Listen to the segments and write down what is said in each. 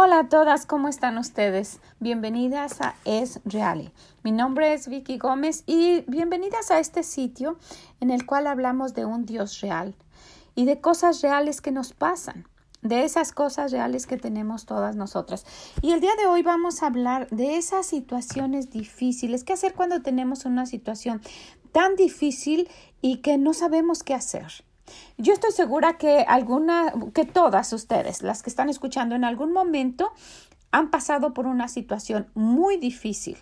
Hola a todas, ¿cómo están ustedes? Bienvenidas a Es Real. Mi nombre es Vicky Gómez y bienvenidas a este sitio en el cual hablamos de un Dios real y de cosas reales que nos pasan, de esas cosas reales que tenemos todas nosotras. Y el día de hoy vamos a hablar de esas situaciones difíciles, qué hacer cuando tenemos una situación tan difícil y que no sabemos qué hacer. Yo estoy segura que alguna, que todas ustedes, las que están escuchando en algún momento, han pasado por una situación muy difícil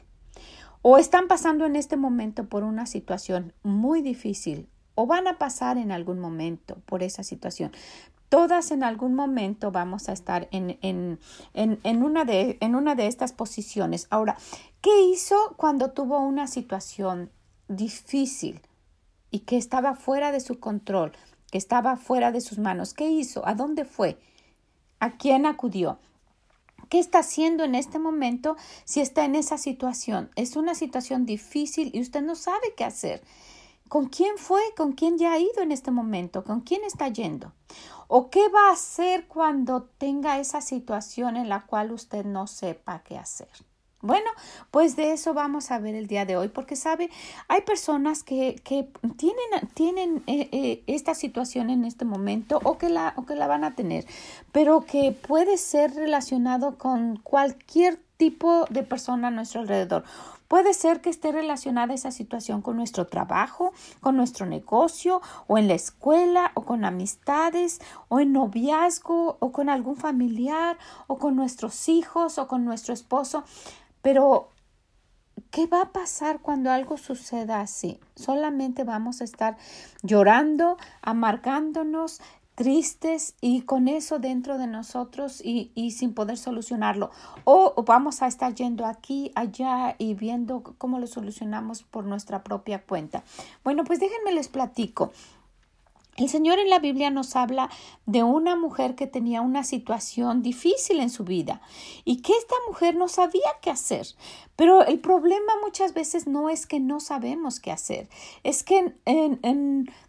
o están pasando en este momento por una situación muy difícil o van a pasar en algún momento por esa situación. Todas en algún momento vamos a estar en, en, en, en, una de, en una de estas posiciones. Ahora, ¿qué hizo cuando tuvo una situación difícil y que estaba fuera de su control? Que estaba fuera de sus manos. ¿Qué hizo? ¿A dónde fue? ¿A quién acudió? ¿Qué está haciendo en este momento si está en esa situación? Es una situación difícil y usted no sabe qué hacer. ¿Con quién fue? ¿Con quién ya ha ido en este momento? ¿Con quién está yendo? ¿O qué va a hacer cuando tenga esa situación en la cual usted no sepa qué hacer? Bueno, pues de eso vamos a ver el día de hoy, porque sabe, hay personas que, que tienen, tienen eh, eh, esta situación en este momento o que, la, o que la van a tener, pero que puede ser relacionado con cualquier tipo de persona a nuestro alrededor. Puede ser que esté relacionada esa situación con nuestro trabajo, con nuestro negocio, o en la escuela, o con amistades, o en noviazgo, o con algún familiar, o con nuestros hijos, o con nuestro esposo. Pero, ¿qué va a pasar cuando algo suceda así? Solamente vamos a estar llorando, amargándonos, tristes y con eso dentro de nosotros y, y, sin poder solucionarlo. O vamos a estar yendo aquí, allá y viendo cómo lo solucionamos por nuestra propia cuenta. Bueno, pues déjenme les platico. El Señor en la Biblia nos habla de una mujer que tenía una situación difícil en su vida y que esta mujer no sabía qué hacer. Pero el problema muchas veces no es que no sabemos qué hacer, es que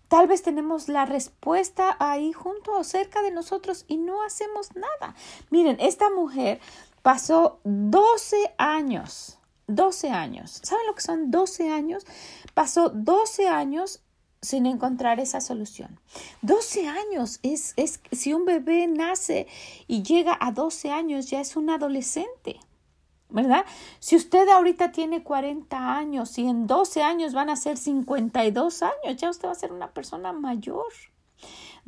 tal vez tenemos la respuesta ahí junto o cerca de nosotros y no hacemos nada. Miren, esta mujer pasó 12 años 12 años. ¿Saben lo que son 12 años? Pasó 12 años sin encontrar esa solución. 12 años es, es, si un bebé nace y llega a 12 años ya es un adolescente. ¿Verdad? Si usted ahorita tiene 40 años y en 12 años van a ser 52 años, ya usted va a ser una persona mayor.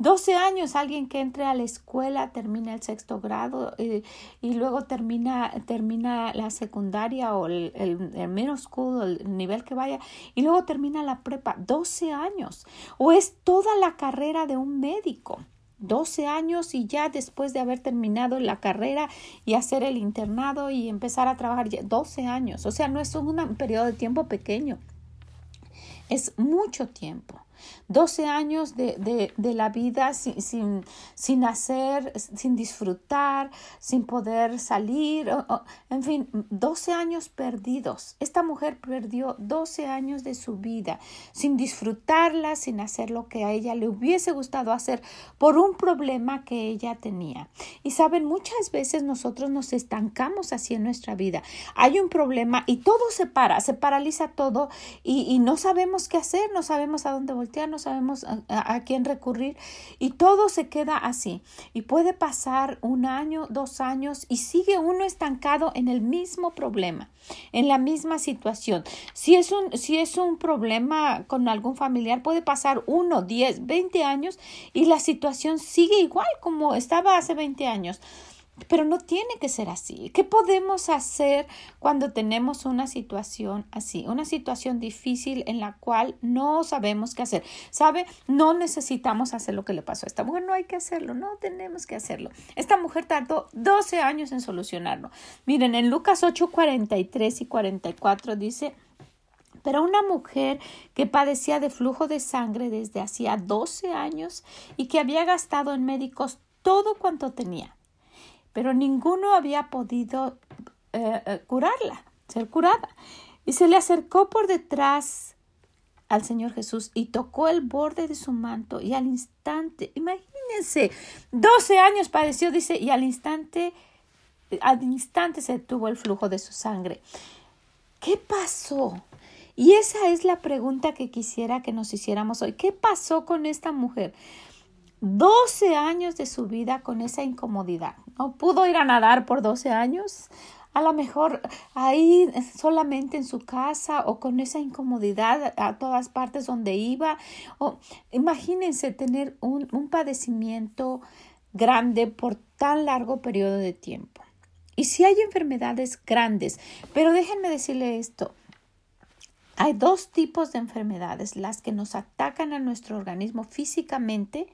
12 años, alguien que entre a la escuela, termina el sexto grado eh, y luego termina, termina la secundaria o el, el, el middle school, el nivel que vaya, y luego termina la prepa. 12 años. O es toda la carrera de un médico. 12 años y ya después de haber terminado la carrera y hacer el internado y empezar a trabajar, 12 años. O sea, no es un periodo de tiempo pequeño. Es mucho tiempo. 12 años de, de, de la vida sin, sin, sin, hacer, sin disfrutar, sin poder salir, en fin, 12 años perdidos. Esta mujer perdió 12 años de su vida sin disfrutarla, sin hacer lo que a ella le hubiese gustado hacer por un problema que ella tenía. Y saben, muchas veces nosotros nos estancamos así en nuestra vida. Hay un problema y todo se para, se paraliza todo y, y no sabemos qué hacer, no sabemos a dónde volver no sabemos a, quién recurrir y todo se queda así. Y puede pasar un año, dos años y sigue uno estancado en el mismo problema, en la misma situación. Si es un, si es un problema con algún familiar, puede pasar uno, diez, veinte años y la situación sigue igual como estaba hace veinte años. Pero no tiene que ser así. ¿Qué podemos hacer cuando tenemos una situación así? Una situación difícil en la cual no sabemos qué hacer. ¿Sabe? No necesitamos hacer lo que le pasó a esta mujer. No hay que hacerlo. No tenemos que hacerlo. Esta mujer tardó 12 años en solucionarlo. Miren, en Lucas 8, 43 y 44 dice... Pero una mujer que padecía de flujo de sangre desde hacía 12 años y que había gastado en médicos todo cuanto tenía pero ninguno había podido eh, eh, curarla, ser curada. Y se le acercó por detrás al Señor Jesús y tocó el borde de su manto y al instante, imagínense, 12 años padeció, dice, y al instante al instante se detuvo el flujo de su sangre. ¿Qué pasó? Y esa es la pregunta que quisiera que nos hiciéramos hoy. ¿Qué pasó con esta mujer? 12 años de su vida con esa incomodidad. ¿No pudo ir a nadar por 12 años? A lo mejor ahí solamente en su casa o con esa incomodidad a todas partes donde iba. O imagínense tener un, un padecimiento grande por tan largo periodo de tiempo. Y si hay enfermedades grandes, pero déjenme decirle esto, hay dos tipos de enfermedades, las que nos atacan a nuestro organismo físicamente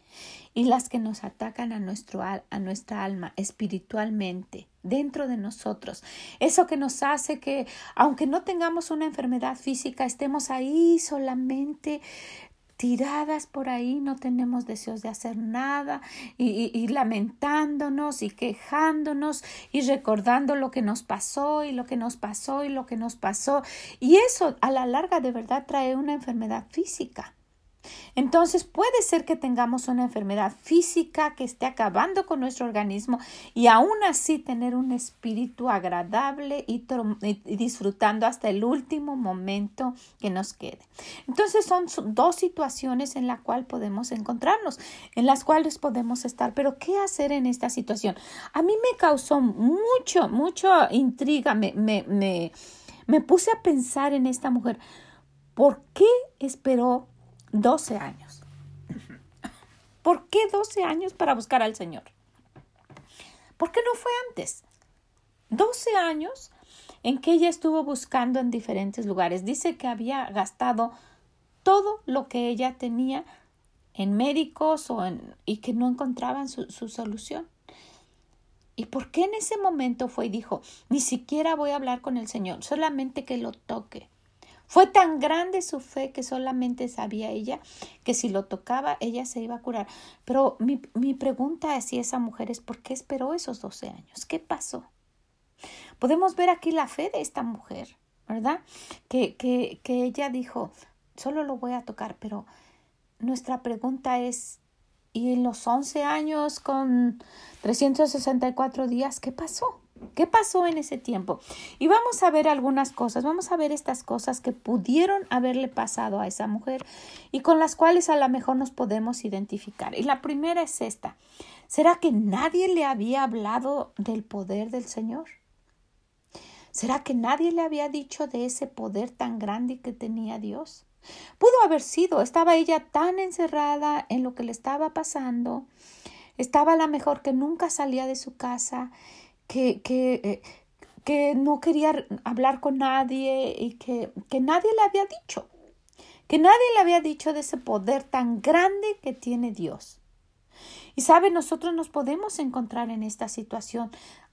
y las que nos atacan a, nuestro, a nuestra alma espiritualmente, dentro de nosotros. Eso que nos hace que, aunque no tengamos una enfermedad física, estemos ahí solamente tiradas por ahí, no tenemos deseos de hacer nada y, lamentándonos y quejándonos y recordando lo que nos pasó y lo que nos pasó y lo que nos pasó. Y eso a la larga de verdad trae una enfermedad física. Entonces puede ser que tengamos una enfermedad física que esté acabando con nuestro organismo y aún así tener un espíritu agradable y, disfrutando hasta el último momento que nos quede. Entonces son dos situaciones en las cuales podemos encontrarnos, en las cuales podemos estar. Pero ¿qué hacer en esta situación? A mí me causó mucho, mucho intriga, me, me, me, me puse a pensar en esta mujer. ¿Por qué esperó 12 años. ¿Por qué 12 años para buscar al Señor? ¿Por qué no fue antes? 12 años en que ella estuvo buscando en diferentes lugares. Dice que había gastado todo lo que ella tenía en médicos o en, y que no encontraban su, su solución. ¿Y por qué en ese momento fue y dijo, ni siquiera voy a hablar con el Señor, solamente que lo toque? Fue tan grande su fe que solamente sabía ella que si lo tocaba ella se iba a curar. Pero mi, mi pregunta si esa mujer es ¿por qué esperó esos 12 años? ¿Qué pasó? Podemos ver aquí la fe de esta mujer, ¿verdad? Que, que, que ella dijo, solo lo voy a tocar, pero nuestra pregunta es, ¿y los 11 años con 364 días qué pasó? ¿Qué pasó en ese tiempo? Y vamos a ver algunas cosas, vamos a ver estas cosas que pudieron haberle pasado a esa mujer y con las cuales a lo mejor nos podemos identificar. Y la primera es esta. ¿Será que nadie le había hablado del poder del Señor? ¿Será que nadie le había dicho de ese poder tan grande que tenía Dios? Pudo haber sido, estaba ella tan encerrada en lo que le estaba pasando, estaba a lo mejor que nunca salía de su casa que, que, eh, que no quería hablar con nadie y que, que nadie le había dicho, que nadie le había dicho de ese poder tan grande que tiene Dios. Y sabe, nosotros nos podemos encontrar en esta situación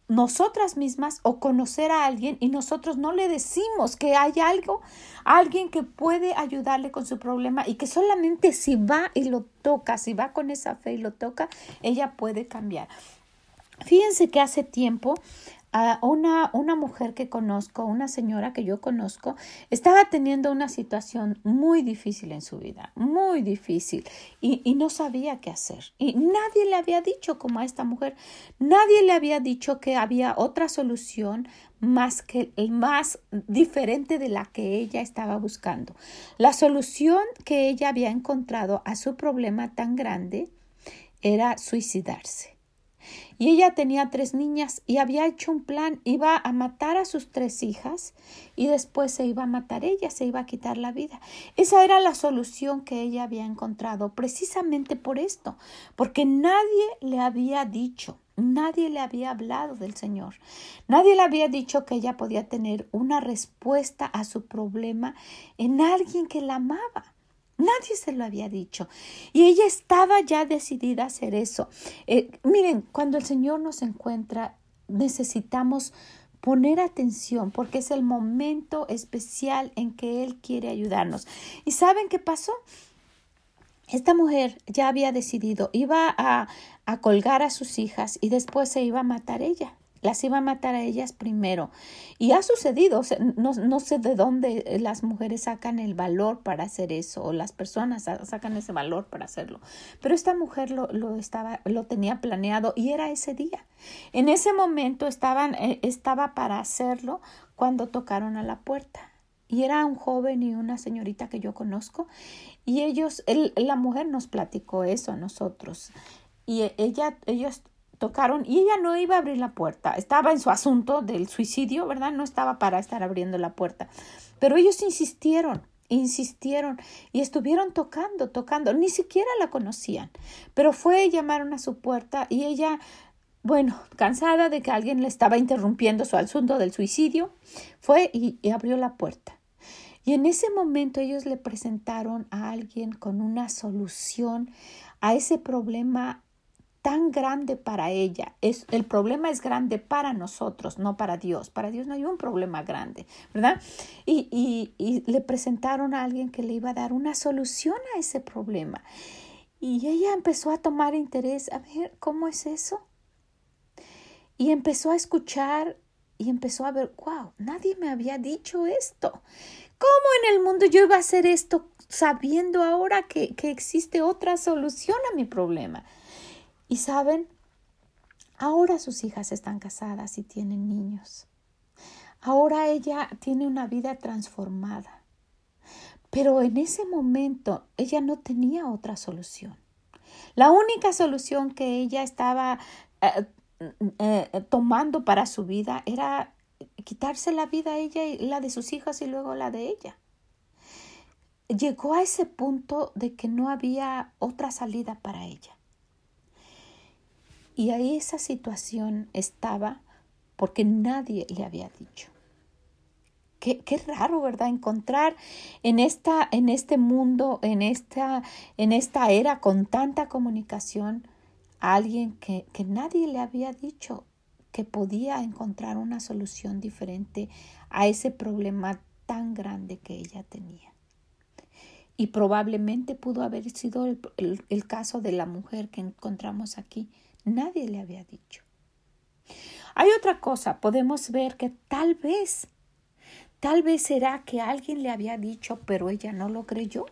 nosotras mismas o conocer a alguien y nosotros no le decimos que hay algo, alguien que puede ayudarle con su problema y que solamente si va y lo toca, si va con esa fe y lo toca, ella puede cambiar. Fíjense que hace tiempo a una, una mujer que conozco, una señora que yo conozco, estaba teniendo una situación muy difícil en su vida, muy difícil, y, y, no sabía qué hacer. Y nadie le había dicho como a esta mujer, nadie le había dicho que había otra solución más que más diferente de la que ella estaba buscando. La solución que ella había encontrado a su problema tan grande era suicidarse. Y ella tenía tres niñas y había hecho un plan, iba a matar a sus tres hijas y después se iba a matar ella, se iba a quitar la vida. Esa era la solución que ella había encontrado precisamente por esto, porque nadie le había dicho, nadie le había hablado del Señor, nadie le había dicho que ella podía tener una respuesta a su problema en alguien que la amaba. Nadie se lo había dicho. Y ella estaba ya decidida a hacer eso. Eh, miren, cuando el Señor nos encuentra, necesitamos poner atención porque es el momento especial en que Él quiere ayudarnos. ¿Y saben qué pasó? Esta mujer ya había decidido, iba a, a colgar a sus hijas y después se iba a matar ella. Las iba a matar a ellas primero. Y ha sucedido, no, no, sé de dónde las mujeres sacan el valor para hacer eso, o las personas sacan ese valor para hacerlo. Pero esta mujer lo, lo, estaba, lo tenía planeado y era ese día. En ese momento estaban, eh, estaba para hacerlo cuando tocaron a la puerta. Y era un joven y una señorita que yo conozco. Y ellos, la mujer nos platicó eso a nosotros. Y ella, ellos tocaron y ella no iba a abrir la puerta. Estaba en su asunto del suicidio, ¿verdad? No estaba para estar abriendo la puerta. Pero ellos insistieron, insistieron y estuvieron tocando, tocando. Ni siquiera la conocían. Pero fue, llamaron a su puerta y ella, bueno, cansada de que alguien le estaba interrumpiendo su asunto del suicidio, fue y, y abrió la puerta. Y en ese momento ellos le presentaron a alguien con una solución a ese problema tan grande para ella. Es, el problema es grande para nosotros, no para Dios. Para Dios no hay un problema grande, ¿verdad? Y, y, le presentaron a alguien que le iba a dar una solución a ese problema. Y ella empezó a tomar interés, a ver, ¿cómo es eso? Y empezó a escuchar y empezó a ver, wow, nadie me había dicho esto. ¿Cómo en el mundo yo iba a hacer esto sabiendo ahora que, que existe otra solución a mi problema? Y saben, ahora sus hijas están casadas y tienen niños. Ahora ella tiene una vida transformada. Pero en ese momento ella no tenía otra solución. La única solución que ella estaba eh, eh, tomando para su vida era quitarse la vida a ella y la de sus hijas y luego la de ella. Llegó a ese punto de que no había otra salida para ella. Y ahí esa situación estaba porque nadie le había dicho. Qué, qué, raro, ¿verdad? Encontrar en, esta, en este mundo, en esta, en esta era con tanta comunicación, a alguien que, que nadie le había dicho que podía encontrar una solución diferente a ese problema tan grande que ella tenía. Y probablemente pudo haber sido el caso de la mujer que encontramos aquí, Nadie le había dicho. Hay otra cosa, podemos ver que tal vez, tal vez será que alguien le había dicho, pero ella no lo creyó.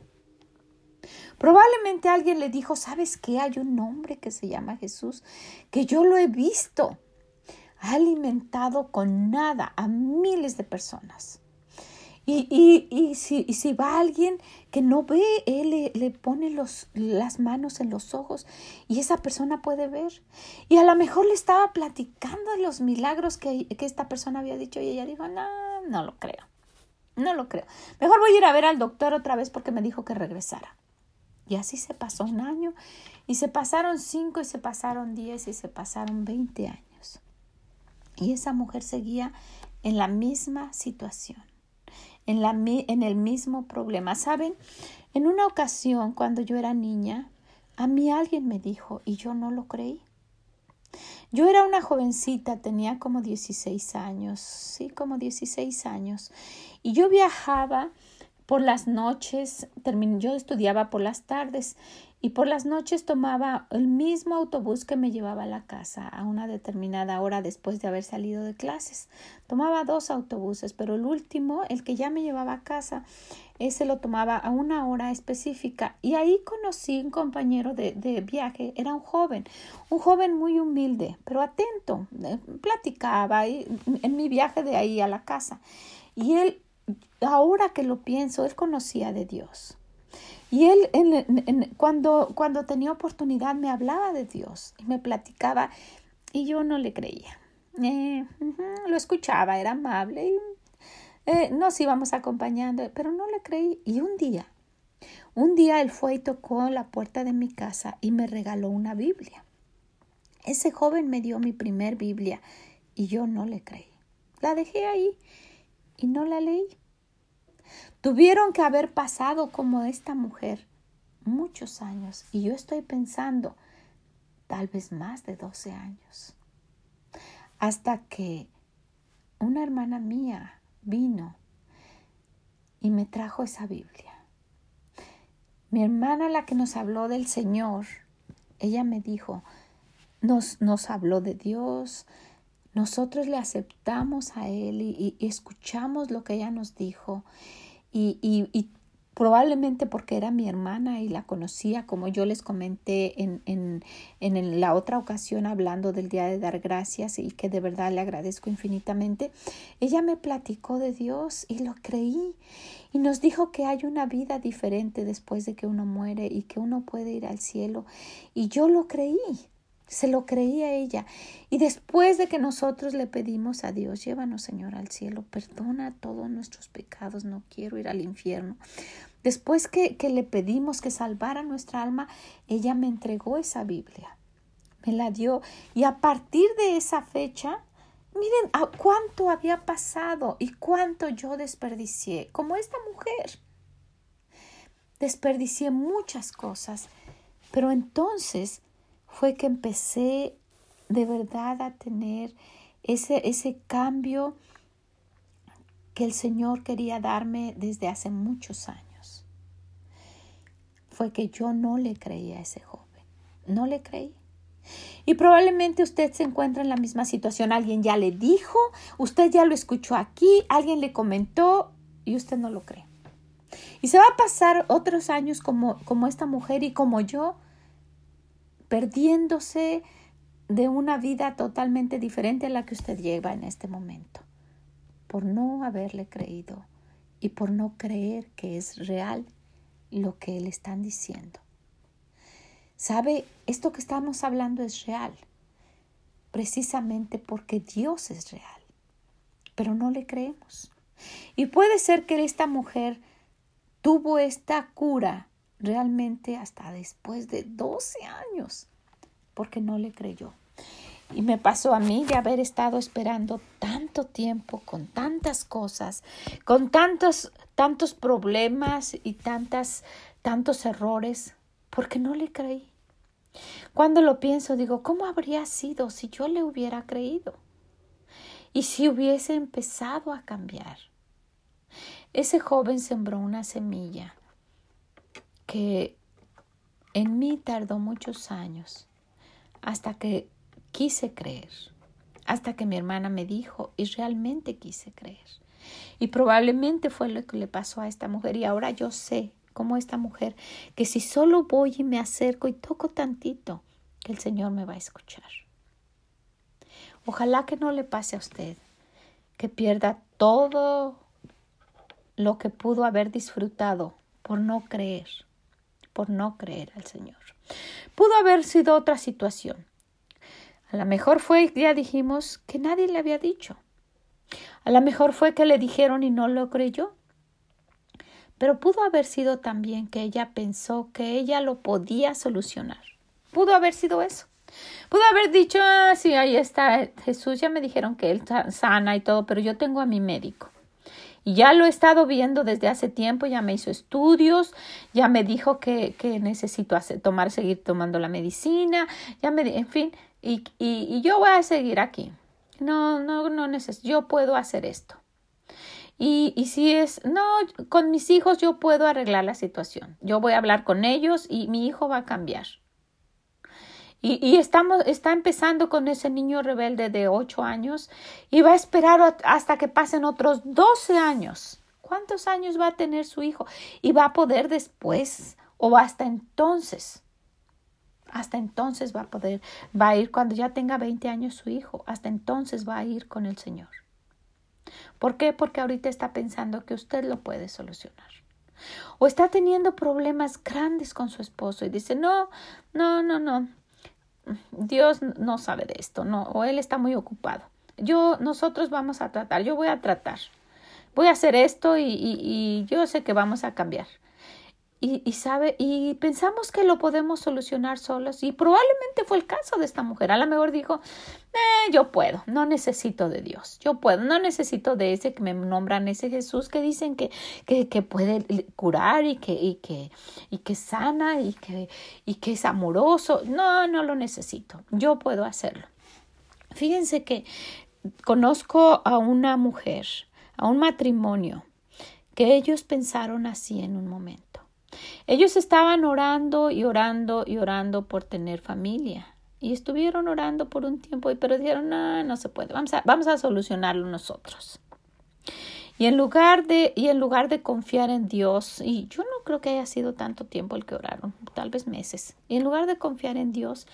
Probablemente alguien le dijo, ¿sabes qué? Hay un hombre que se llama Jesús, que yo lo he visto. Ha alimentado con nada a miles de personas. Y, y, y, si, y si va alguien que no ve, él le, le pone los, las manos en los ojos y esa persona puede ver. Y a lo mejor le estaba platicando los milagros que, que esta persona había dicho y ella dijo, no, no lo creo. No lo creo. Mejor voy a ir a ver al doctor otra vez porque me dijo que regresara. Y así se pasó un año y se pasaron cinco y se pasaron diez y se pasaron veinte años. Y esa mujer seguía en la misma situación en, el mismo problema. ¿Saben? En una ocasión, cuando yo era niña, a mí alguien me dijo y yo no lo creí. Yo era una jovencita, tenía como 16 años, sí, como 16 años, y yo viajaba por las noches, yo estudiaba por las tardes y por las noches tomaba el mismo autobús que me llevaba a la casa a una determinada hora después de haber salido de clases. Tomaba dos autobuses, pero el último, el que ya me llevaba a casa, ese lo tomaba a una hora específica. Y ahí conocí un compañero de, viaje, era un joven, un joven muy humilde, pero atento, eh, platicaba en mi viaje de ahí a la casa. Y él, ahora que lo pienso, él conocía de Dios y él en, cuando, cuando tenía oportunidad me hablaba de Dios y me platicaba y yo no le creía. Eh, lo escuchaba, era amable y eh, nos íbamos acompañando, pero no le creí. Y un día, un día él fue y tocó la puerta de mi casa y me regaló una Biblia. Ese joven me dio mi primer Biblia y yo no le creí. La dejé ahí y no la leí. Tuvieron que haber pasado como esta mujer muchos años y yo estoy pensando tal vez más de 12 años. Hasta que una hermana mía vino y me trajo esa Biblia. Mi hermana, la que nos habló del Señor, ella me dijo, nos, nos habló de Dios, nosotros le aceptamos a Él y, escuchamos lo que ella nos dijo y, y, probablemente porque era mi hermana y la conocía, como yo les comenté en, en, en, la otra ocasión hablando del Día de Dar Gracias y que de verdad le agradezco infinitamente, ella me platicó de Dios y lo creí y nos dijo que hay una vida diferente después de que uno muere y que uno puede ir al cielo y yo lo creí. Se lo creía ella. Y después de que nosotros le pedimos a Dios, llévanos Señor al cielo, perdona todos nuestros pecados, no quiero ir al infierno. Después que, que le pedimos que salvara nuestra alma, ella me entregó esa Biblia, me la dio. Y a partir de esa fecha, miren a cuánto había pasado y cuánto yo desperdicié, como esta mujer. Desperdicié muchas cosas, pero entonces fue que empecé de verdad a tener ese, ese cambio que el Señor quería darme desde hace muchos años. Fue que yo no le creí a ese joven, no le creí. Y probablemente usted se encuentra en la misma situación. Alguien ya le dijo, usted ya lo escuchó aquí, alguien le comentó y usted no lo cree. Y se va a pasar otros años como, como esta mujer y como yo, perdiéndose de una vida totalmente diferente a la que usted lleva en este momento, por no haberle creído y por no creer que es real lo que le están diciendo. ¿Sabe? Esto que estamos hablando es real, precisamente porque Dios es real, pero no le creemos. Y puede ser que esta mujer tuvo esta cura realmente hasta después de 12 años, porque no le creyó. Y me pasó a mí de haber estado esperando tanto tiempo, con tantas cosas, con tantos, tantos problemas y tantas, tantos errores, porque no le creí. Cuando lo pienso, digo, ¿cómo habría sido si yo le hubiera creído? Y si hubiese empezado a cambiar. Ese joven sembró una semilla que en mí tardó muchos años hasta que quise creer, hasta que mi hermana me dijo y realmente quise creer. Y probablemente fue lo que le pasó a esta mujer y ahora yo sé, como esta mujer, que si solo voy y me acerco y toco tantito, que el Señor me va a escuchar. Ojalá que no le pase a usted, que pierda todo lo que pudo haber disfrutado por no creer, por no creer al Señor. Pudo haber sido otra situación. A lo mejor fue, ya dijimos, que nadie le había dicho. A lo mejor fue que le dijeron y no lo creyó. Pero pudo haber sido también que ella pensó que ella lo podía solucionar. Pudo haber sido eso. Pudo haber dicho, ah, sí, ahí está Jesús, ya me dijeron que él sana y todo, pero yo tengo a mi médico. Ya lo he estado viendo desde hace tiempo, ya me hizo estudios, ya me dijo que, que necesito hacer, tomar, seguir tomando la medicina, ya me, en fin, y, y, y yo voy a seguir aquí. No, no, no necesito, yo puedo hacer esto. Y, y, si es, no, con mis hijos yo puedo arreglar la situación. Yo voy a hablar con ellos y mi hijo va a cambiar. Y, está empezando con ese niño rebelde de ocho años y va a esperar hasta que pasen otros doce años. ¿Cuántos años va a tener su hijo? Y va a poder después o hasta entonces. Hasta entonces va a poder, va a ir cuando ya tenga 20 años su hijo, hasta entonces va a ir con el Señor. ¿Por qué? Porque ahorita está pensando que usted lo puede solucionar. O está teniendo problemas grandes con su esposo y dice, no, no, no, no, Dios no sabe de esto, no, o Él está muy ocupado. Yo, nosotros vamos a tratar, yo voy a tratar, voy a hacer esto y, y, y yo sé que vamos a cambiar y, sabe, y pensamos que lo podemos solucionar solos. Y probablemente fue el caso de esta mujer. A lo mejor dijo, eh, yo puedo, no necesito de Dios, yo puedo, no necesito de ese que me nombran, ese Jesús que dicen que, que, que puede curar y que, y que, y que sana y que, y que es amoroso. No, no lo necesito, yo puedo hacerlo. Fíjense que conozco a una mujer, a un matrimonio, que ellos pensaron así en un momento ellos estaban orando y orando y orando por tener familia. Y estuvieron orando por un tiempo, pero dijeron, no, no se puede, vamos a, vamos a solucionarlo nosotros. Y en lugar de, y en lugar de confiar en Dios, y yo no creo que haya sido tanto tiempo el que oraron, tal vez meses, y en lugar de confiar en Dios,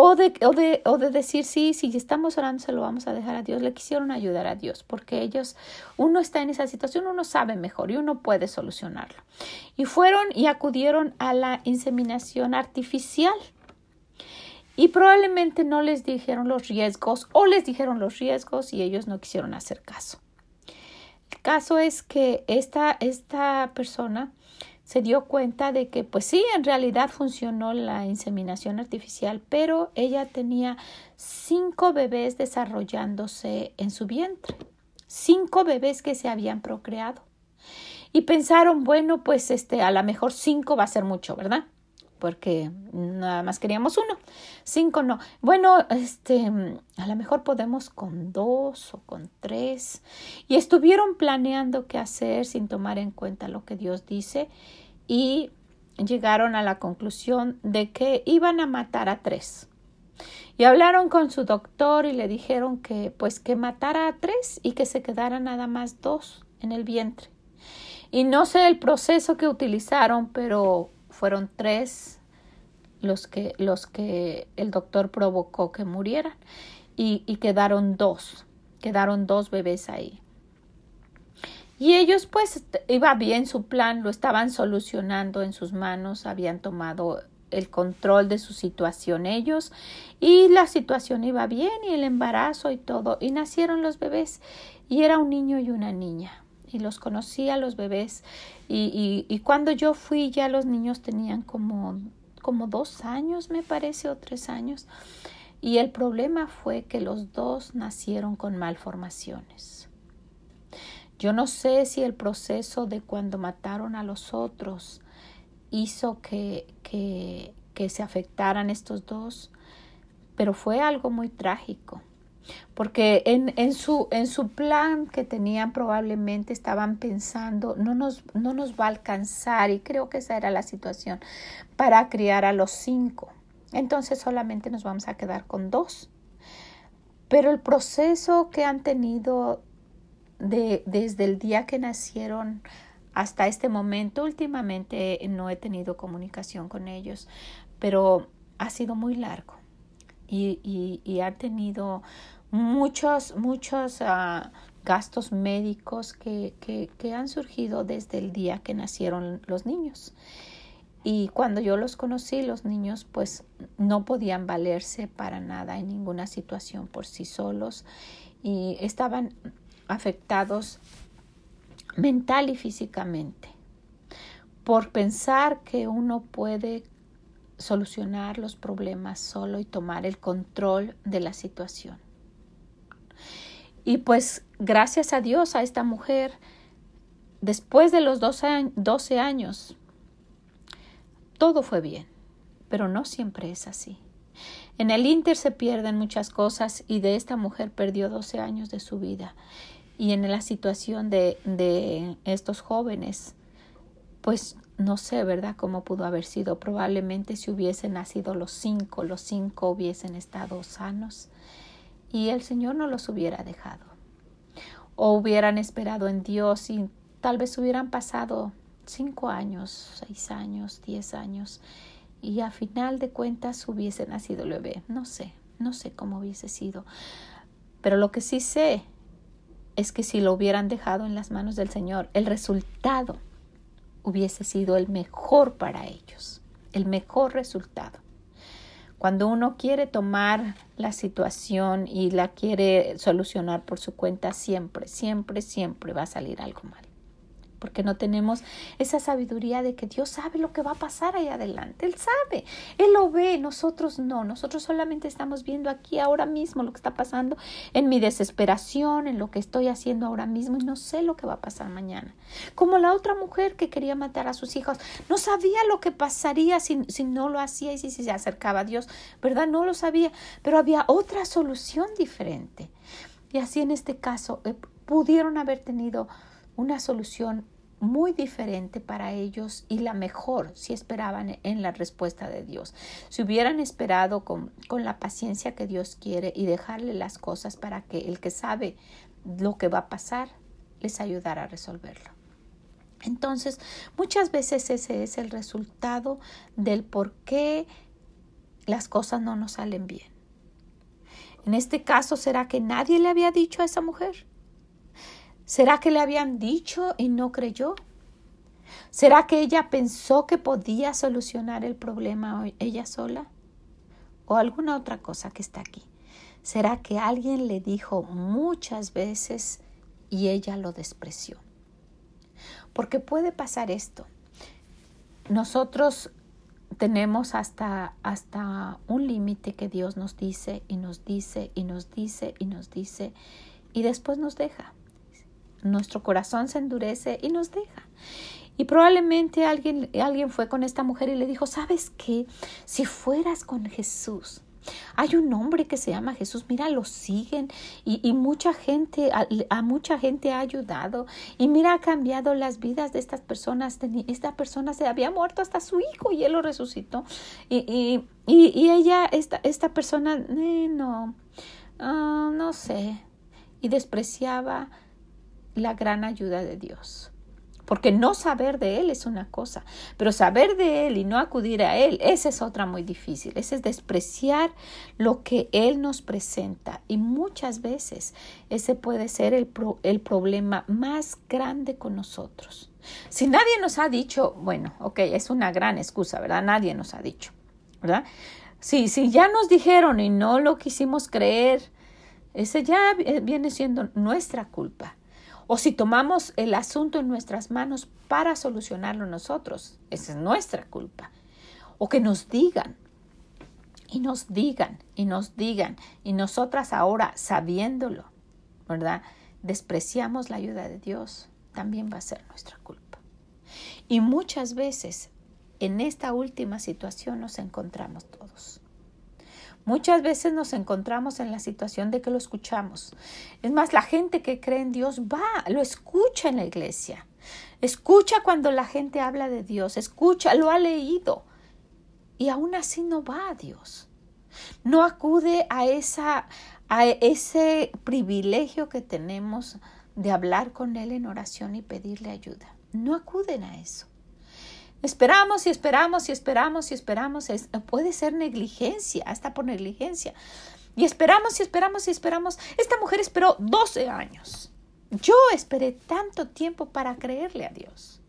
o de, o de, o de decir, sí, si estamos orando, se lo vamos a dejar a Dios, le quisieron ayudar a Dios, porque ellos, uno está en esa situación, uno sabe mejor y uno puede solucionarlo. Y fueron y acudieron a la inseminación artificial. Y probablemente no les dijeron los riesgos o les dijeron los riesgos y ellos no quisieron hacer caso. El caso es que esta, esta persona se dio cuenta de que pues sí, en realidad funcionó la inseminación artificial, pero ella tenía cinco bebés desarrollándose en su vientre, cinco bebés que se habían procreado. Y pensaron, bueno, pues este, a lo mejor cinco va a ser mucho, ¿verdad? Porque nada más queríamos uno, cinco no. Bueno, este, a lo mejor podemos con dos o con tres. Y estuvieron planeando qué hacer sin tomar en cuenta lo que Dios dice y llegaron a la conclusión de que iban a matar a tres. Y hablaron con su doctor y le dijeron que pues que matara a tres y que se quedara nada más dos en el vientre. Y no sé el proceso que utilizaron, pero fueron tres los que, los que el doctor provocó que murieran y, y quedaron dos, quedaron dos bebés ahí. Y ellos pues iba bien su plan, lo estaban solucionando en sus manos, habían tomado el control de su situación ellos y la situación iba bien y el embarazo y todo y nacieron los bebés y era un niño y una niña y los conocía los bebés. Y, y, cuando yo fui ya los niños tenían como, como dos años me parece o tres años. Y el problema fue que los dos nacieron con malformaciones. Yo no sé si el proceso de cuando mataron a los otros hizo que, que, que se afectaran estos dos, pero fue algo muy trágico porque en, en, su, en su plan que tenían probablemente estaban pensando no nos, no nos va a alcanzar y creo que esa era la situación para criar a los cinco. Entonces solamente nos vamos a quedar con dos. Pero el proceso que han tenido de, desde el día que nacieron hasta este momento, últimamente no he tenido comunicación con ellos, pero ha sido muy largo y, y, y ha tenido muchos, muchos uh, gastos médicos que, que, que, han surgido desde el día que nacieron los niños. Y cuando yo los conocí, los niños pues no podían valerse para nada en ninguna situación por sí solos y estaban afectados mental y físicamente por pensar que uno puede solucionar los problemas solo y tomar el control de la situación. Y pues gracias a Dios a esta mujer, después de los 12 años, todo fue bien, pero no siempre es así. En el Inter se pierden muchas cosas y de esta mujer perdió 12 años de su vida. Y en la situación de, de estos jóvenes, pues no sé, ¿verdad?, cómo pudo haber sido. Probablemente si hubiesen nacido los cinco, los cinco hubiesen estado sanos y el Señor no los hubiera dejado. O hubieran esperado en Dios y tal vez hubieran pasado cinco años, seis años, diez años y a final de cuentas hubiese nacido el bebé. No sé, no sé cómo hubiese sido. Pero lo que sí sé es que si lo hubieran dejado en las manos del Señor, el resultado hubiese sido el mejor para ellos, el mejor resultado. Cuando uno quiere tomar la situación y la quiere solucionar por su cuenta, siempre, siempre, siempre va a salir algo mal porque no tenemos esa sabiduría de que Dios sabe lo que va a pasar ahí adelante. Él sabe, Él lo ve, nosotros no, nosotros solamente estamos viendo aquí ahora mismo lo que está pasando en mi desesperación, en lo que estoy haciendo ahora mismo y no sé lo que va a pasar mañana. Como la otra mujer que quería matar a sus hijos, no sabía lo que pasaría si, si no lo hacía y si, si se acercaba a Dios, ¿verdad? No lo sabía, pero había otra solución diferente. Y así en este caso eh, pudieron haber tenido una solución muy diferente para ellos y la mejor si esperaban en la respuesta de Dios. Si hubieran esperado con, con, la paciencia que Dios quiere y dejarle las cosas para que el que sabe lo que va a pasar les ayudara a resolverlo. Entonces, muchas veces ese es el resultado del por qué las cosas no nos salen bien. En este caso, ¿será que nadie le había dicho a esa mujer? ¿Será que le habían dicho y no creyó? ¿Será que ella pensó que podía solucionar el problema ella sola? ¿O alguna otra cosa que está aquí? ¿Será que alguien le dijo muchas veces y ella lo despreció? Porque puede pasar esto. Nosotros tenemos hasta, hasta un límite que Dios nos dice y nos dice y nos dice y nos dice y después nos deja nuestro corazón se endurece y nos deja. Y probablemente alguien, alguien fue con esta mujer y le dijo, ¿sabes qué? Si fueras con Jesús, hay un hombre que se llama Jesús, mira, lo siguen y, mucha gente, a, mucha gente ha ayudado y mira, ha cambiado las vidas de estas personas. Esta persona se había muerto hasta su hijo y él lo resucitó. Y, y, ella, esta, esta persona, eh, no, ah, no sé, y despreciaba la gran ayuda de Dios. Porque no saber de Él es una cosa, pero saber de Él y no acudir a Él, esa es otra muy difícil. Ese es despreciar lo que Él nos presenta. Y muchas veces ese puede ser el, el problema más grande con nosotros. Si nadie nos ha dicho, bueno, ok, es una gran excusa, ¿verdad? Nadie nos ha dicho, ¿verdad? Si, si ya nos dijeron y no lo quisimos creer, ese ya viene siendo nuestra culpa. O si tomamos el asunto en nuestras manos para solucionarlo nosotros, esa es nuestra culpa. O que nos digan, y nos digan, y nos digan, y nosotras ahora sabiéndolo, ¿verdad? Despreciamos la ayuda de Dios, también va a ser nuestra culpa. Y muchas veces en esta última situación nos encontramos todos. Muchas veces nos encontramos en la situación de que lo escuchamos. Es más, la gente que cree en Dios va, lo escucha en la iglesia. Escucha cuando la gente habla de Dios, escucha, lo ha leído. Y aún así no va a Dios. No acude a, esa, a ese privilegio que tenemos de hablar con Él en oración y pedirle ayuda. No acuden a eso. Esperamos y esperamos y esperamos y esperamos. puede ser negligencia, hasta por negligencia. Y esperamos y esperamos y esperamos. Esta mujer esperó 12 años. Yo esperé tanto tiempo para creerle a Dios.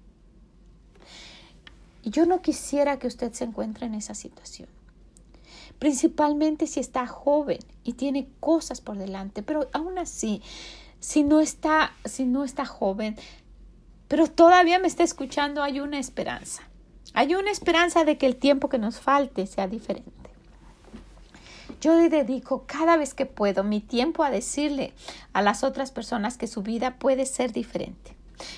Yo no quisiera que usted se encuentre en esa situación. Principalmente si está joven y tiene cosas por delante, pero aún así, si no está, si no está joven, pero todavía me está escuchando, hay una esperanza. Hay una esperanza de que el tiempo que nos falte sea diferente. Yo le dedico cada vez que puedo mi tiempo a decirle a las otras personas que su vida puede ser diferente,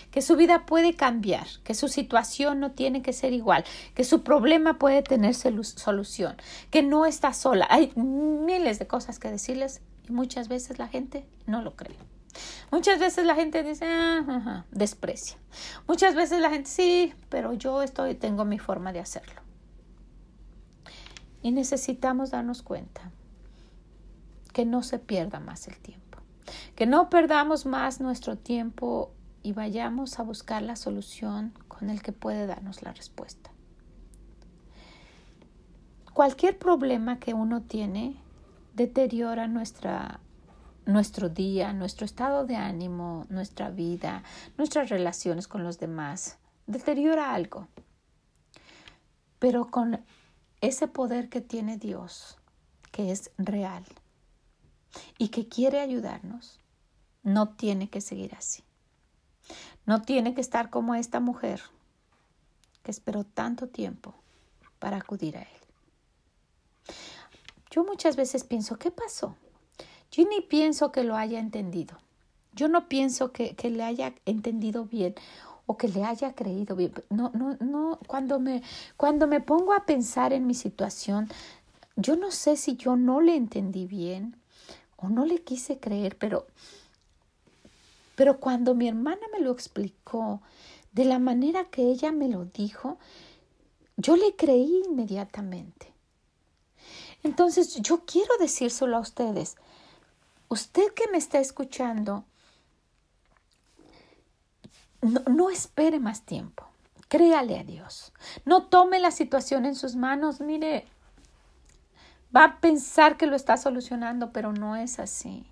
que su vida puede cambiar, que su situación no tiene que ser igual, que su problema puede tener solución, que no está sola. Hay miles de cosas que decirles y muchas veces la gente no lo cree. Muchas veces la gente dice, ah, desprecia. Muchas veces la gente, sí, pero yo estoy, tengo mi forma de hacerlo. Y necesitamos darnos cuenta que no se pierda más el tiempo, que no perdamos más nuestro tiempo y vayamos a buscar la solución con el que puede darnos la respuesta. Cualquier problema que uno tiene deteriora nuestra nuestro día, nuestro estado de ánimo, nuestra vida, nuestras relaciones con los demás. Deteriora algo. Pero con ese poder que tiene Dios, que es real y que quiere ayudarnos, no tiene que seguir así. No tiene que estar como esta mujer que esperó tanto tiempo para acudir a Él. Yo muchas veces pienso, ¿qué pasó? Yo ni pienso que lo haya entendido. Yo no pienso que, le haya entendido bien o que le haya creído bien. No, no, no. Cuando me, cuando me pongo a pensar en mi situación, yo no sé si yo no le entendí bien o no le quise creer, pero, pero cuando mi hermana me lo explicó, de la manera que ella me lo dijo, yo le creí inmediatamente. Entonces, yo quiero decírselo a ustedes. Usted que me está escuchando, no, no espere más tiempo. Créale a Dios. No tome la situación en sus manos. Mire, va a pensar que lo está solucionando, pero no es así.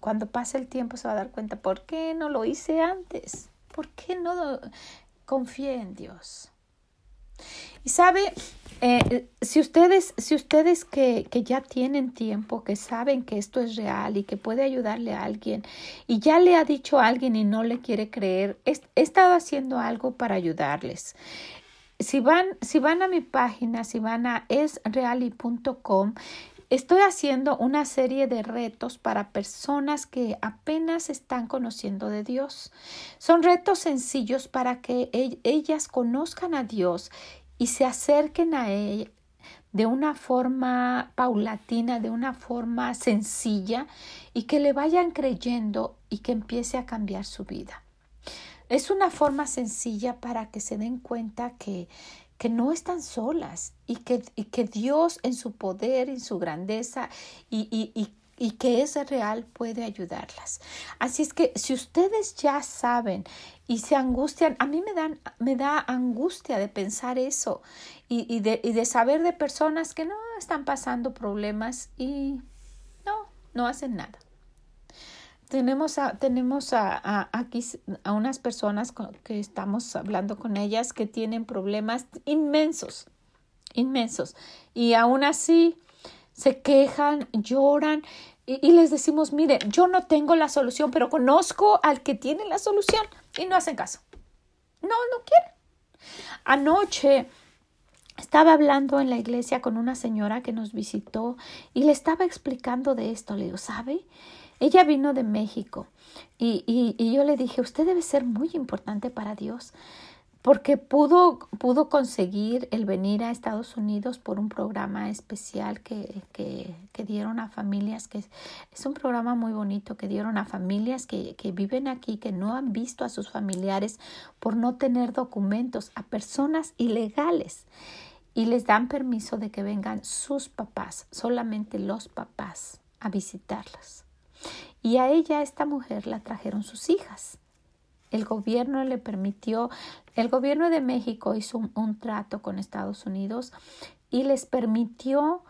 Cuando pase el tiempo se va a dar cuenta, ¿por qué no lo hice antes? ¿Por qué no confié en Dios? Y sabe, eh, si ustedes, si ustedes que, que, ya tienen tiempo, que saben que esto es real y que puede ayudarle a alguien, y ya le ha dicho alguien y no le quiere creer, he, he estado haciendo algo para ayudarles. Si van, si van a mi página, si van a esreali.com, estoy haciendo una serie de retos para personas que apenas están conociendo de Dios. Son retos sencillos para que ellas conozcan a Dios y se acerquen a Él de una forma paulatina, de una forma sencilla y que le vayan creyendo y que empiece a cambiar su vida. Es una forma sencilla para que se den cuenta que, que no están solas y que, y que Dios en su poder, en su grandeza y, y, y y que es real puede ayudarlas. Así es que si ustedes ya saben y se angustian, a mí me, dan, me da angustia de pensar eso y, de, y de saber de personas que no están pasando problemas y no, no hacen nada. Tenemos, a, tenemos a, aquí a unas personas que estamos hablando con ellas que tienen problemas inmensos, inmensos, y aún así se quejan, lloran y, les decimos, mire, yo no tengo la solución, pero conozco al que tiene la solución y no hacen caso. No, no quieren. Anoche estaba hablando en la iglesia con una señora que nos visitó y le estaba explicando de esto. Le digo, ¿sabe? Ella vino de México y, y, yo le dije, usted debe ser muy importante para Dios porque pudo, pudo conseguir el venir a Estados Unidos por un programa especial que, que, dieron a familias, que es, un programa muy bonito que dieron a familias que, que viven aquí, que no han visto a sus familiares por no tener documentos, a personas ilegales y les dan permiso de que vengan sus papás, solamente los papás, a visitarlas. Y a ella, esta mujer, la trajeron sus hijas. El gobierno le permitió, el gobierno de México hizo un, trato con Estados Unidos y les permitió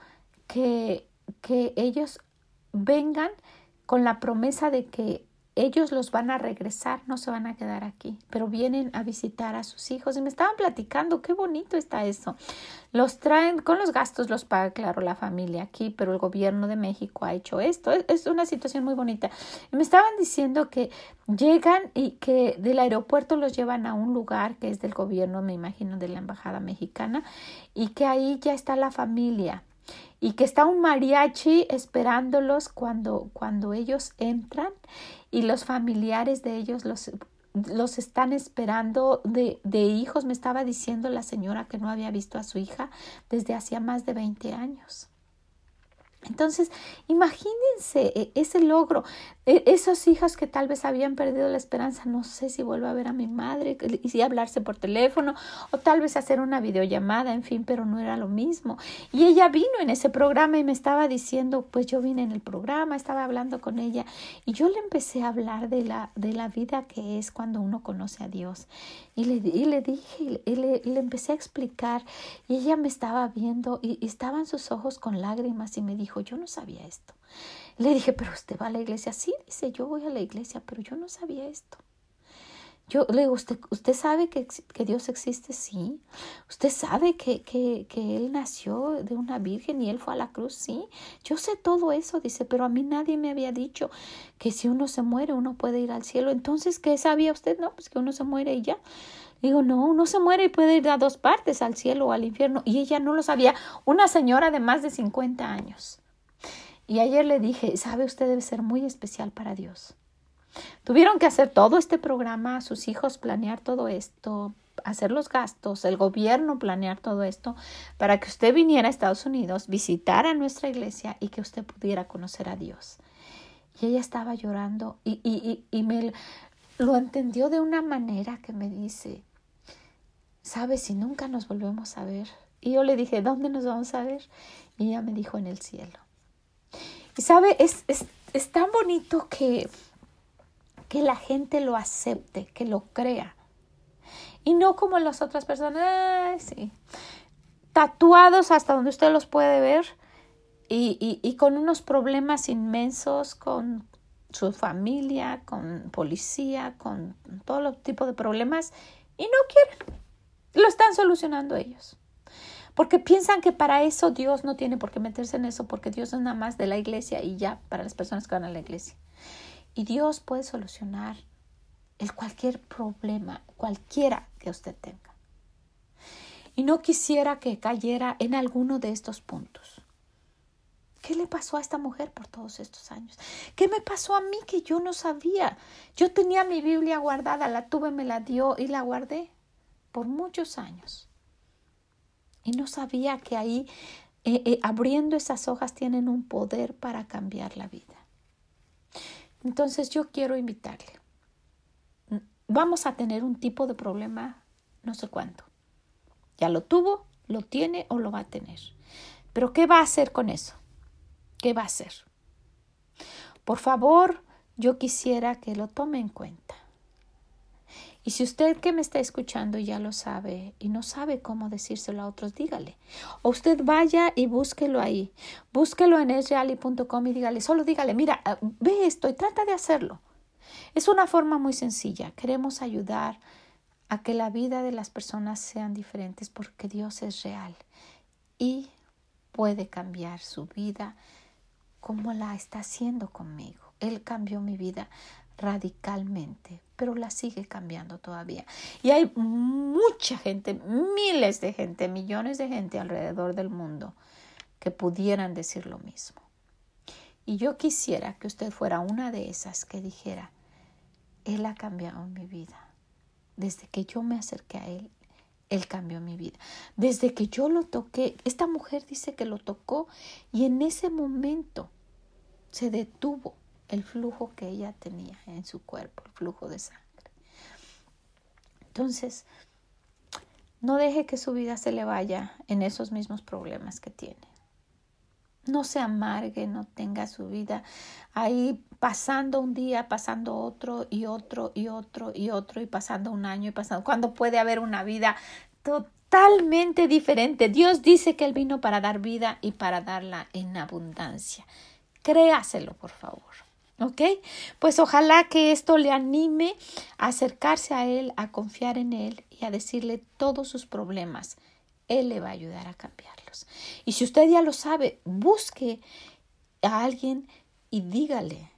que, que ellos vengan con la promesa de que ellos los van a regresar, no se van a quedar aquí, pero vienen a visitar a sus hijos. Y me estaban platicando, qué bonito está eso. Los traen, con los gastos los paga, claro, la familia aquí, pero el gobierno de México ha hecho esto. Es, una situación muy bonita. Y me estaban diciendo que llegan y que del aeropuerto los llevan a un lugar que es del gobierno, me imagino, de la Embajada Mexicana, y que ahí ya está la familia y que está un mariachi esperándolos cuando, cuando ellos entran y los familiares de ellos los, los están esperando de, de hijos. Me estaba diciendo la señora que no había visto a su hija desde hacía más de 20 años. Entonces, imagínense e, ese logro, e, esos hijos que tal vez habían perdido la esperanza, no sé si vuelvo a ver a mi madre, y si hablarse por teléfono, o tal vez hacer una videollamada, en fin, pero no era lo mismo. Y ella vino en ese programa y me estaba diciendo, pues yo vine en el programa, estaba hablando con ella, y yo le empecé a hablar de la, de la vida que es cuando uno conoce a Dios. Y le, y le dije, y le, le, empecé a explicar, y ella me estaba viendo, y, y estaban sus ojos con lágrimas, y me dijo, yo no sabía esto. Le dije, pero usted va a la iglesia. Sí, dice, yo voy a la iglesia, pero yo no sabía esto. Yo le digo, ¿usted, usted sabe que, que Dios existe? Sí. ¿Usted sabe que, que, que Él nació de una virgen y Él fue a la cruz? Sí. Yo sé todo eso, dice, pero a mí nadie me había dicho que si uno se muere, uno puede ir al cielo. Entonces, ¿qué sabía usted? No, pues que uno se muere y ya. Digo, no, uno se muere y puede ir a dos partes, al cielo o al infierno. Y ella no lo sabía. Una señora de más de 50 años. Y ayer le dije, sabe, usted debe ser muy especial para Dios. Tuvieron que hacer todo este programa, sus hijos planear todo esto, hacer los gastos, el gobierno planear todo esto para que usted viniera a Estados Unidos, visitara nuestra iglesia y que usted pudiera conocer a Dios. Y ella estaba llorando y, y, y, me, lo entendió de una manera que me dice, ¿sabes si nunca nos volvemos a ver? Y yo le dije, ¿dónde nos vamos a ver? Y ella me dijo, en el cielo. Y sabe, es, es, es tan bonito que, que la gente lo acepte, que lo crea. Y no como las otras personas, sí. Tatuados hasta donde usted los puede ver y, y, y con unos problemas inmensos, con su familia, con policía, con todo tipo de problemas y no quieren. Lo están solucionando ellos. Porque piensan que para eso Dios no tiene por qué meterse en eso, porque Dios es nada más de la iglesia y ya para las personas que van a la iglesia. Y Dios puede solucionar el cualquier problema, cualquiera que usted tenga. Y no quisiera que cayera en alguno de estos puntos. ¿Qué le pasó a esta mujer por todos estos años? ¿Qué me pasó a mí que yo no sabía? Yo tenía mi Biblia guardada, la tuve, me la dio y la guardé por muchos años. Y no sabía que ahí, eh, eh, abriendo esas hojas, tienen un poder para cambiar la vida. Entonces yo quiero invitarle. Vamos a tener un tipo de problema, no sé cuánto. Ya lo tuvo, lo tiene o lo va a tener. Pero ¿qué va a hacer con eso? ¿Qué va a hacer? Por favor, yo quisiera que lo tome en cuenta. Y si usted que me está escuchando ya lo sabe y no sabe cómo decírselo a otros, dígale. O usted vaya y búsquelo ahí. Búsquelo en esreali.com y dígale, solo dígale, mira, ah, ve esto y trata de hacerlo. Es una forma muy sencilla. Queremos ayudar a que la vida de las personas sean diferentes porque Dios es real y puede cambiar su vida como la está haciendo conmigo. Él cambió mi vida radicalmente, pero la sigue cambiando todavía. Y hay mucha gente, miles de gente, millones de gente alrededor del mundo que pudieran decir lo mismo. Y yo quisiera que usted fuera una de esas que dijera, Él ha cambiado mi vida. Desde que yo me acerqué a Él, Él cambió mi vida. Desde que yo lo toqué, esta mujer dice que lo tocó y en ese momento se detuvo el flujo que ella tenía en su cuerpo, el flujo de sangre. Entonces, no deje que su vida se le vaya en esos mismos problemas que tiene. No se amargue, no tenga su vida ahí pasando un día, pasando otro y otro y otro y otro y pasando un año y pasando. Cuando puede haber una vida totalmente diferente. Dios dice que Él vino para dar vida y para darla en abundancia. Créaselo, por favor. ¿Ok? Pues ojalá que esto le anime a acercarse a Él, a confiar en Él y a decirle todos sus problemas. Él le va a ayudar a cambiarlos. Y si usted ya lo sabe, busque a alguien y dígale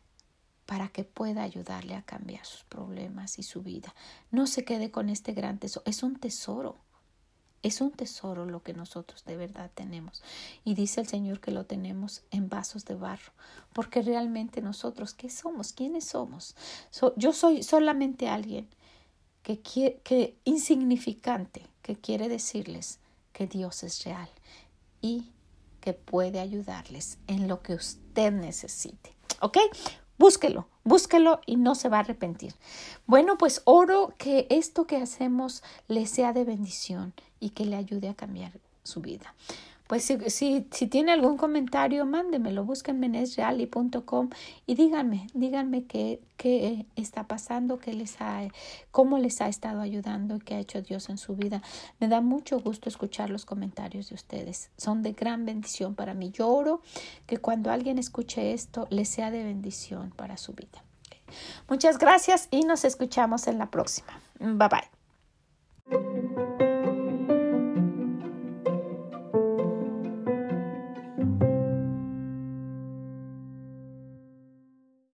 para que pueda ayudarle a cambiar sus problemas y su vida. No se quede con este gran tesoro. Es un tesoro. Es un tesoro lo que nosotros de verdad tenemos. Y dice el Señor que lo tenemos en vasos de barro. Porque realmente nosotros, ¿qué somos? ¿Quiénes somos? yo soy solamente alguien que, que insignificante, que quiere decirles que Dios es real y que puede ayudarles en lo que usted necesite. ¿Ok? Búsquelo, búsquelo y no se va a arrepentir. Bueno, pues oro que esto que hacemos le sea de bendición y que le ayude a cambiar su vida. Pues si, si, tiene algún comentario, mándemelo, búsquenme en esreali.com y díganme, díganme qué, qué está pasando, qué les ha, cómo les ha estado ayudando y qué ha hecho Dios en su vida. Me da mucho gusto escuchar los comentarios de ustedes. Son de gran bendición para mí. Yo oro que cuando alguien escuche esto, le sea de bendición para su vida. Muchas gracias y nos escuchamos en la próxima. Bye bye.